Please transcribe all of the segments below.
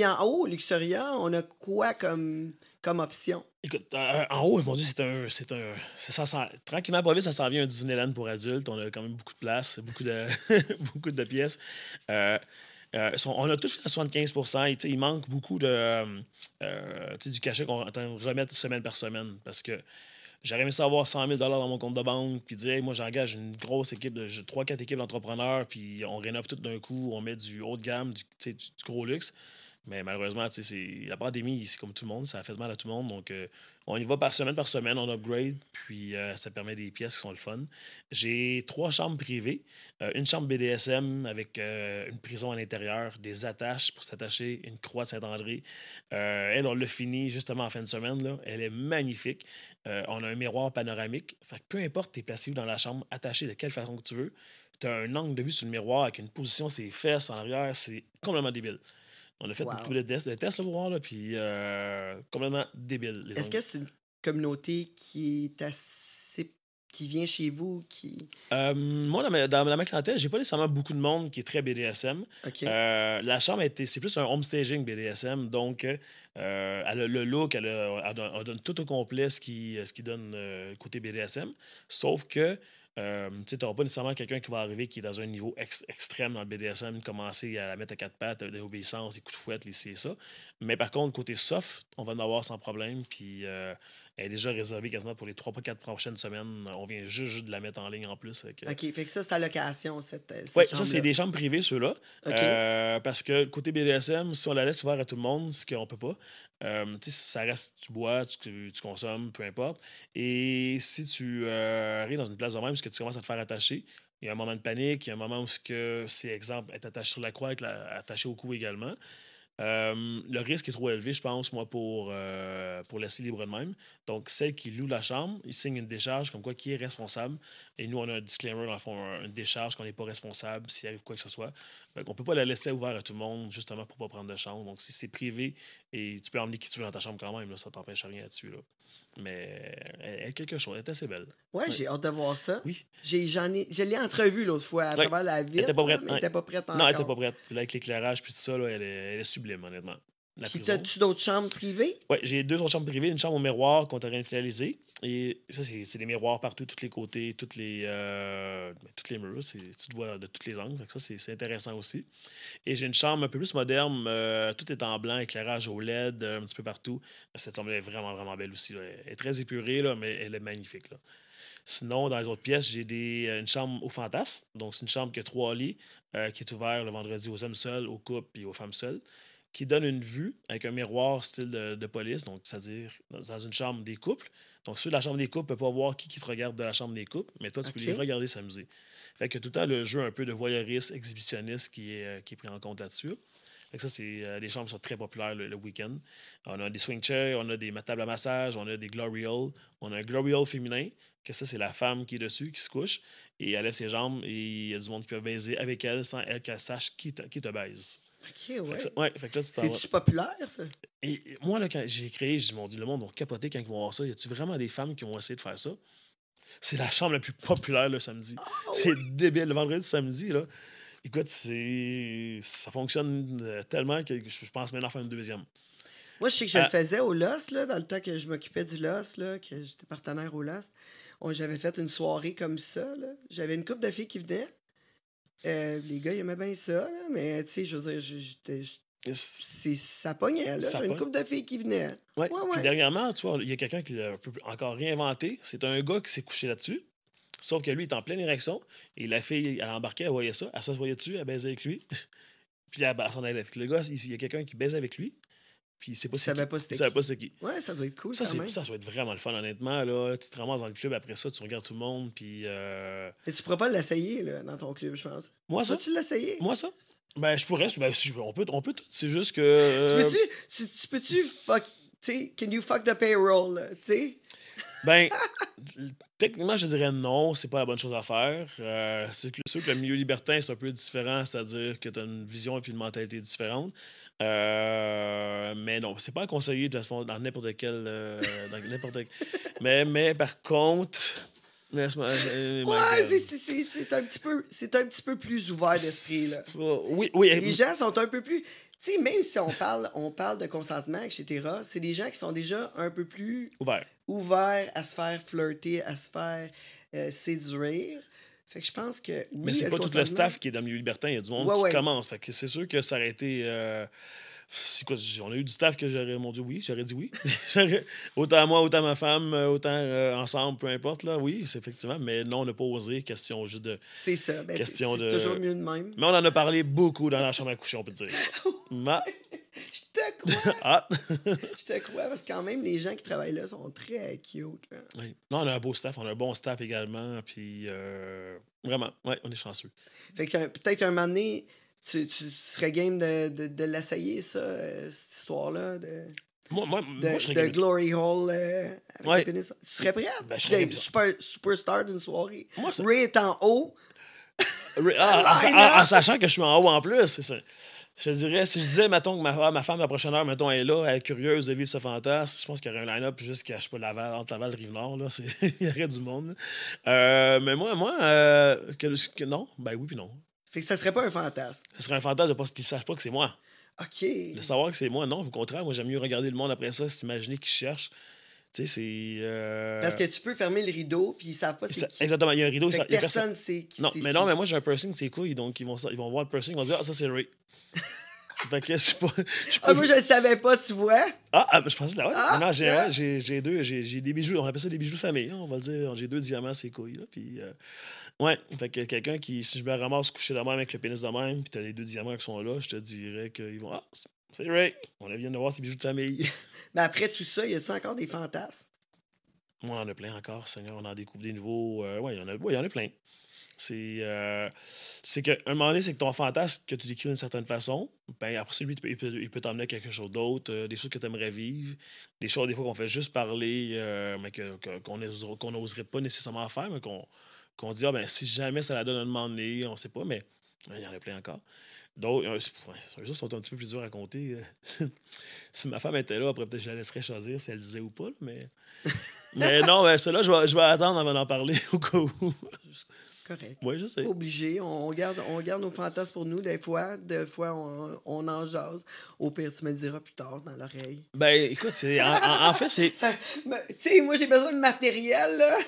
Puis en haut, Luxuria, on a quoi comme, comme option? Écoute, euh, en haut, mon Dieu, c'est un. C'est un ça, ça, tranquillement, pas vite, ça s'en vient un Disneyland pour adultes. On a quand même beaucoup de place, beaucoup de, beaucoup de pièces. Euh, euh, on a tout fait à 75% Il manque beaucoup de, euh, du cachet qu'on entend remettre semaine par semaine parce que j'aurais aimé savoir 100 000 dans mon compte de banque puis dire moi, j'engage une grosse équipe de 3-4 équipes d'entrepreneurs puis on rénove tout d'un coup, on met du haut de gamme, du, du, du gros luxe. Mais malheureusement, la pandémie, c'est comme tout le monde, ça a fait mal à tout le monde. Donc, euh, on y va par semaine par semaine, on upgrade, puis euh, ça permet des pièces qui sont le fun. J'ai trois chambres privées, euh, une chambre BDSM avec une prison à l'intérieur, des attaches pour s'attacher, une croix de Saint-André. elle, on l'a fini justement en fin de semaine. Là. Elle est magnifique. on a un miroir panoramique. Fait peu importe, tu es placé dans la chambre, attaché de quelle façon que tu veux, tu as un angle de vue sur le miroir avec une position, ses fesses en arrière, c'est complètement débile. On a fait beaucoup de tests, de tests pour voir, là, puis euh, complètement débile. Est-ce que c'est une communauté qui est assez qui vient chez vous qui euh, moi dans ma, dans ma clientèle j'ai pas nécessairement beaucoup de monde qui est très BDSM euh, la chambre c'est plus un home staging BDSM donc elle a le look elle, donne, tout au complet ce qui, ce qui donne côté BDSM sauf que euh, tu n'auras pas nécessairement quelqu'un qui va arriver qui est dans un niveau extrême dans le BDSM, commencer à la mettre à quatre pattes, l'obéissance, les coups de fouette, les c'est ça. Mais par contre, côté soft, on va en avoir sans problème. Puis euh, elle est déjà réservée quasiment pour les 3-4 prochaines semaines. On vient juste, de la mettre en ligne en plus. OK, fait que ça, c'est à location, cette, Oui, ça, c'est des chambres privées, ceux-là. Euh, parce que côté BDSM, si on la laisse ouverte à tout le monde, ce qu'on peut pas, euh, ça reste, tu bois, tu, consommes, peu importe. Et si tu euh, arrives dans une place de même, parce que tu commences à te faire attacher, il y a un moment de panique, il y a un moment où c'est, exemple, être attaché sur la croix, être attaché au cou également. Euh, le risque est trop élevé, je pense, moi, pour, euh, laisser libre de même. Donc, celle qui loue la chambre, il signe une décharge comme quoi qui est responsable. Et nous, on a un disclaimer, dans le fond, une décharge qu'on n'est pas responsable s'il arrive quoi que ce soit. On ne peut pas la laisser ouverte à tout le monde, justement, pour ne pas prendre de chambre. Donc, si c'est privé et tu peux emmener qui tu veux dans ta chambre quand même, là, ça t'empêche rien là-dessus. Là. Mais elle est quelque chose, elle est assez belle. Ouais, j'ai hâte de voir ça. Oui. J'ai, j'en ai, je l'ai entrevue l'autre fois à travers la ville. Elle n'était pas prête. elle n'était pas prête encore. Non, elle n'était pas prête. avec l'éclairage puis tout ça, là, elle, est, elle est sublime, honnêtement. Puis, as-tu d'autres chambres privées? Oui, j'ai deux autres chambres privées. Une chambre au miroir qu'on t'a rien finalisé. Et ça, c'est des miroirs partout, tous les côtés, toutes les, euh, ben, toutes les murs. Tu te vois de tous les angles. Ça, c'est intéressant aussi. Et j'ai une chambre un peu plus moderne. Euh, tout est en blanc, éclairage au LED, un petit peu partout. Cette chambre est vraiment, vraiment belle aussi. Elle est très épurée, là, mais elle est magnifique. Là. Sinon, dans les autres pièces, j'ai des, une chambre au fantasme. Donc, c'est une chambre qui a trois lits, euh, qui est ouverte le vendredi aux hommes seuls, aux couples et aux femmes seules qui donne une vue avec un miroir style de, police, donc c'est-à-dire dans une chambre des couples. Donc, ceux de la chambre des couples ne peuvent pas voir qui, qui te regarde de la chambre des couples, mais toi, tu peux les regarder s'amuser. Fait que tout le temps, le jeu un peu de voyeuriste, exhibitionniste qui est, euh, qui est pris en compte là-dessus. Fait que ça, c'est, euh, les chambres sont très populaires le, week-end. On a des swing chairs, on a des tables à massage, on a des glory hole. On a un glory hole féminin, que ça, c'est la femme qui est dessus, qui se couche, et elle lève ses jambes, et il y a du monde qui peut baiser avec elle sans elle qu'elle sache qui qui te baise. OK, ouais. ouais fait que C'est-tu populaire, ça? Et, moi, là, quand j'ai créé, je me dit, le monde va capoter quand ils vont voir ça. Y a-tu vraiment des femmes qui vont essayer de faire ça? C'est la chambre la plus populaire le samedi. Ah, c'est débile. Le vendredi, samedi, là. Écoute, c'est ça fonctionne euh, tellement que je pense maintenant faire une deuxième. Moi, je sais que je le euh, faisais au Lost, là, dans le temps que je m'occupais du Lost, là, que j'étais partenaire au Lost. J'avais fait une soirée comme ça. J'avais une couple de filles qui venaient. Euh, les gars, ils aimaient bien ça, là, mais tu sais, je veux dire, j'étais. Ça pognait, là. J'avais une couple de filles qui venaient. Ouais. ouais, Puis dernièrement, tu vois, il y a quelqu'un qui l'a encore réinventé. C'est un gars qui s'est couché là-dessus. Sauf que lui, il est en pleine érection. Et la fille, elle embarquait, elle voyait ça. Elle s'assoyait dessus, elle baisait avec lui. Puis elle, s'en allait avec le gars. Il y a quelqu'un qui baisait avec lui. Puis c'est pas ça savait pas c'était qui. Ouais, ça doit être cool. Ça, quand ça doit être vraiment le fun, honnêtement. Là, tu te ramasses dans le club, après ça, tu regardes tout le monde. Puis. Euh... Et tu pourrais pas l'essayer là, dans ton club, je pense. Moi, ça? tu l'essayer? Moi, ça? Ben, je pourrais. Ben, on peut, on peut tout. C'est juste que. Euh... Tu peux-tu. Tu, peux-tu fuck. Tu sais, can you fuck the payroll, tu sais? Ben, techniquement, je dirais non, c'est pas la bonne chose à faire. Euh, c'est sûr que le milieu libertin, c'est un peu différent, c'est-à-dire que tu as une vision et puis une mentalité différente. Euh, mais non, c'est pas conseillé de dans n'importe quel. Euh, dans n'importe mais, mais par contre, Euh, ouais, c'est un, petit peu, un petit peu plus ouvert d'esprit. Là. Oui, oui. Les gens sont un peu plus. Tu sais, même si on parle, on parle de consentement, etc., c'est des gens qui sont déjà un peu plus ouverts ouvert à se faire flirter, à se faire euh, séduire. Fait que je pense que. Mais c'est pas tout le staff qui est dans le milieu libertin. Il y a du monde qui commence. Fait que c'est sûr que ça aurait été. Euh, c'est quoi, on a eu du staff que j'aurais, mon Dieu, oui, j'aurais dit oui. autant moi, autant ma femme, euh, autant ensemble, peu importe, là, oui, c'est effectivement. Mais non, on n'a pas osé, question juste de. C'est ça, ben, question de... toujours mieux de même. Mais on en a parlé beaucoup dans la chambre à coucher, on peut dire. Ma... Je te crois. ah. je te crois parce que quand même, les gens qui travaillent là sont très cute. Oui. Non, on a un beau staff, on a un bon staff également. Puis euh, vraiment, ouais, on est chanceux. Fait que peut-être un moment donné, tu, tu serais game de, de, de l'essayer, ça, euh, cette histoire-là. De... Moi, moi, de, moi, je serais de Glory Hall euh, avec ouais. Tu serais prêt? Ben, je serais super, superstar d'une soirée? Moi, ça... Ray est en haut. Ray, ah, en, en, sachant que je suis en haut en plus, c'est ça. Je dirais, si je disais, mettons, que ma, ma femme, la prochaine heure, mettons, elle est là, elle est curieuse de vivre ce fantasme, je pense qu'il y aurait un line-up jusqu'à, je sais pas, Laval, entre Laval et Rive-Nord, là. il y aurait du monde. Euh, mais moi, moi, euh, que, non, ben oui, puis non. Fait que ça serait pas un fantasme. Ce serait un fantasme parce qu'ils sachent pas que c'est moi. OK. De savoir que c'est moi, non. Au contraire, moi, j'aime mieux regarder le monde après ça, s'imaginer qu'ils cherchent. Tu sais, c'est. Euh... Parce que tu peux fermer le rideau, puis ils savent pas c'est qui. Exactement, il y a un rideau. ça, personne sait qui Non, mais non, mais moi, j'ai un piercing, c'est cool. Donc, ils vont, ils vont voir le piercing, ils vont dire, ah, ça, c'est Ray. Fait que je pas. Ah, moi, je le savais pas, tu vois. Ah, ah je pensais là, ouais. Ah, non, j'ai, j'ai, deux, j'ai, des bijoux, on appelle ça des bijoux de famille, hein, on va le dire. J'ai deux diamants, c'est couilles, là. Puis, euh, ouais, fait que quelqu'un qui, si je me ramasse couché de même avec le pénis de même, puis t'as les deux diamants qui sont là, je te dirais qu'ils vont, ah, c'est Ray, on vient de voir ces bijoux de famille. Mais après tout ça, y a-t-il encore des fantasmes? Moi, on en a plein encore, Seigneur. On en découvre des nouveaux. Euh, ouais, il y en a, ouais, y en a plein. C'est euh, c'est qu'à un moment donné, c'est que ton fantasme que tu décris d'une certaine façon, ben après ça, lui, il peut, il peut t'emmener à quelque chose d'autre, euh, des choses que tu aimerais vivre, des choses des fois qu'on fait juste parler, euh, mais qu'on n'oserait pas nécessairement faire, mais qu'on dit, ah, ben, si jamais ça la donne un moment donné, on sait pas, mais il y en a plein encore. D'autres, ouais, sont un petit peu plus durs à compter. si ma femme était là, après peut-être je la laisserais choisir si elle disait ou pas, mais. mais non, ben, cela, je vais, je vais attendre avant d'en parler au cas où correct. Oui, je sais. Obligé. On garde, on garde nos fantasmes pour nous. Des fois, des fois on, on en jase. Au pire, tu me diras plus tard dans l'oreille. Ben, écoute, en, en, fait, c'est. Tu sais, moi, j'ai besoin de matériel, là.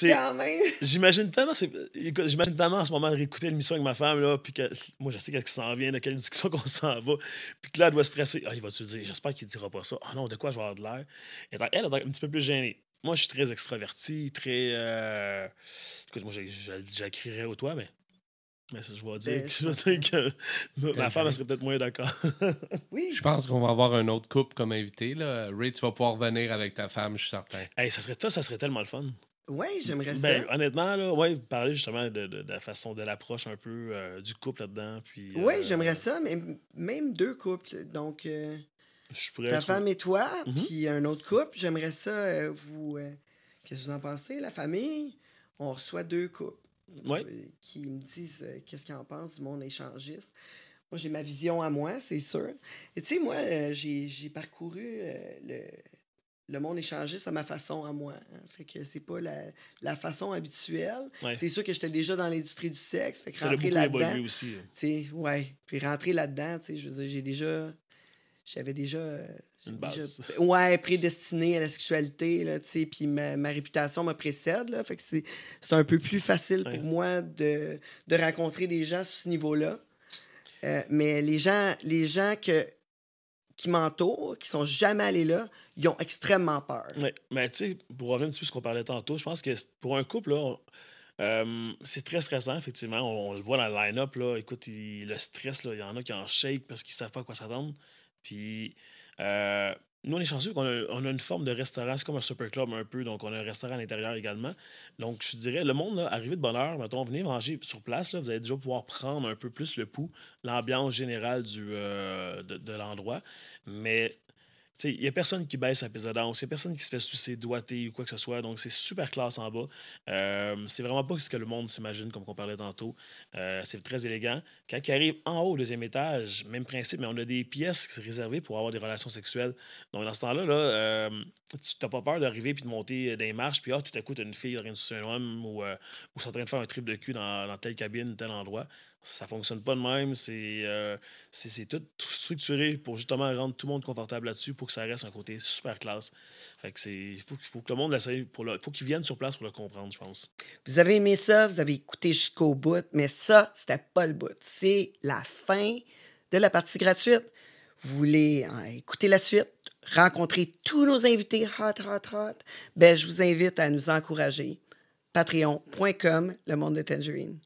Quand même. J'imagine tellement, j'imagine tellement en ce moment de réécouter l'émission avec ma femme, là. Puis que moi, je sais qu'est-ce qui s'en vient, de quelle discussion qu'on s'en va. Puis que là, elle doit stresser. Ah, il va te dire, j'espère qu'il dira pas ça. Ah non, de quoi je vais avoir de l'air? Elle, elle est un petit peu plus gênée. Moi, je suis très extraverti, très. Euh... Écoute, moi, j'écrirais au toit, mais. Mais ça, je vais dire, ben, je vais dire que ma femme, elle serait peut-être moins d'accord. oui. Je pense qu'on va avoir un autre couple comme invité. Là. Ray, tu vas pouvoir venir avec ta femme, je suis certain. Hey, ça, serait, ça serait tellement le fun. Oui, j'aimerais ben, ça. Honnêtement, là, ouais, parler justement de, de, la façon de l'approche un peu euh, du couple là-dedans. Puis, oui, euh, j'aimerais ça, mais même deux couples. Donc, euh, ta femme et toi, mhm. puis un autre couple. J'aimerais ça, euh, vous. Euh, qu'est-ce que vous en pensez, la famille? On reçoit deux couples euh, qui me disent qu'est-ce qu'ils en pensent du monde échangiste. Moi, j'ai ma vision à moi, c'est sûr. Et tu sais, moi, j'ai parcouru le, le monde échangiste à ma façon à moi. Hein. Fait que c'est pas la, la, façon habituelle. C'est sûr que j'étais déjà dans l'industrie du sexe. Fait que rentrer là-dedans. aussi. Hein. Ouais. Puis rentrer là-dedans, je veux dire, j'ai déjà j'avais déjà, euh, ouais, prédestiné à la sexualité, là, tu sais, puis ma, ma, réputation me précède, là, fait que c'est, un peu plus facile pour moi de, de rencontrer des gens sur ce niveau-là. Euh, mais les gens, les gens que, qui m'entourent, qui sont jamais allés là, ils ont extrêmement peur. Oui, mais tu sais, pour revenir un petit peu à ce qu'on parlait tantôt, je pense que pour un couple, là, euh, c'est très stressant, effectivement. On, le voit dans le line-up. Là. Écoute, le stress, il y en a qui en shake parce qu'ils ne savent pas à quoi s'attendre. Puis, euh, nous, on est chanceux qu'on a, une forme de restaurant. C'est comme un super club un peu. Donc, on a un restaurant à l'intérieur également. Donc, je dirais, le monde, là, arrivé de bonne heure, mettons, venez manger sur place. Vous allez déjà pouvoir prendre un peu plus le pouls, l'ambiance générale euh, de l'endroit. Mais il n'y a personne qui baisse sa danse, il n'y a personne qui se fait sucer doigté ou quoi que ce soit. Donc, c'est super classe en bas. Euh, c'est vraiment pas ce que le monde s'imagine, comme on parlait tantôt. Euh, c'est très élégant. Quand il arrive en haut, au deuxième étage, même principe, mais on a des pièces réservées pour avoir des relations sexuelles. Donc, dans ce temps-là, là, euh, tu n'as pas peur d'arriver puis de monter des marches, puis ah, tout à coup, tu as une fille sucer un homme ou, ou sont en train de faire un trip de cul dans telle cabine, tel endroit ça fonctionne pas de même. Euh, c'est tout structuré pour justement rendre tout le monde confortable là-dessus pour que ça reste un côté super classe. Fait que il faut, faut, que le monde l'essaye pour le, faut qu'ils viennent sur place pour le comprendre, je pense. Vous avez aimé ça, vous avez écouté jusqu'au bout, mais ça, c'était pas le bout. C'est la fin de la partie gratuite. Vous voulez hein, écouter la suite, rencontrer tous nos invités hot, hot, hot, ben, je vous invite à nous encourager. Patreon.com, le monde de Tangerine.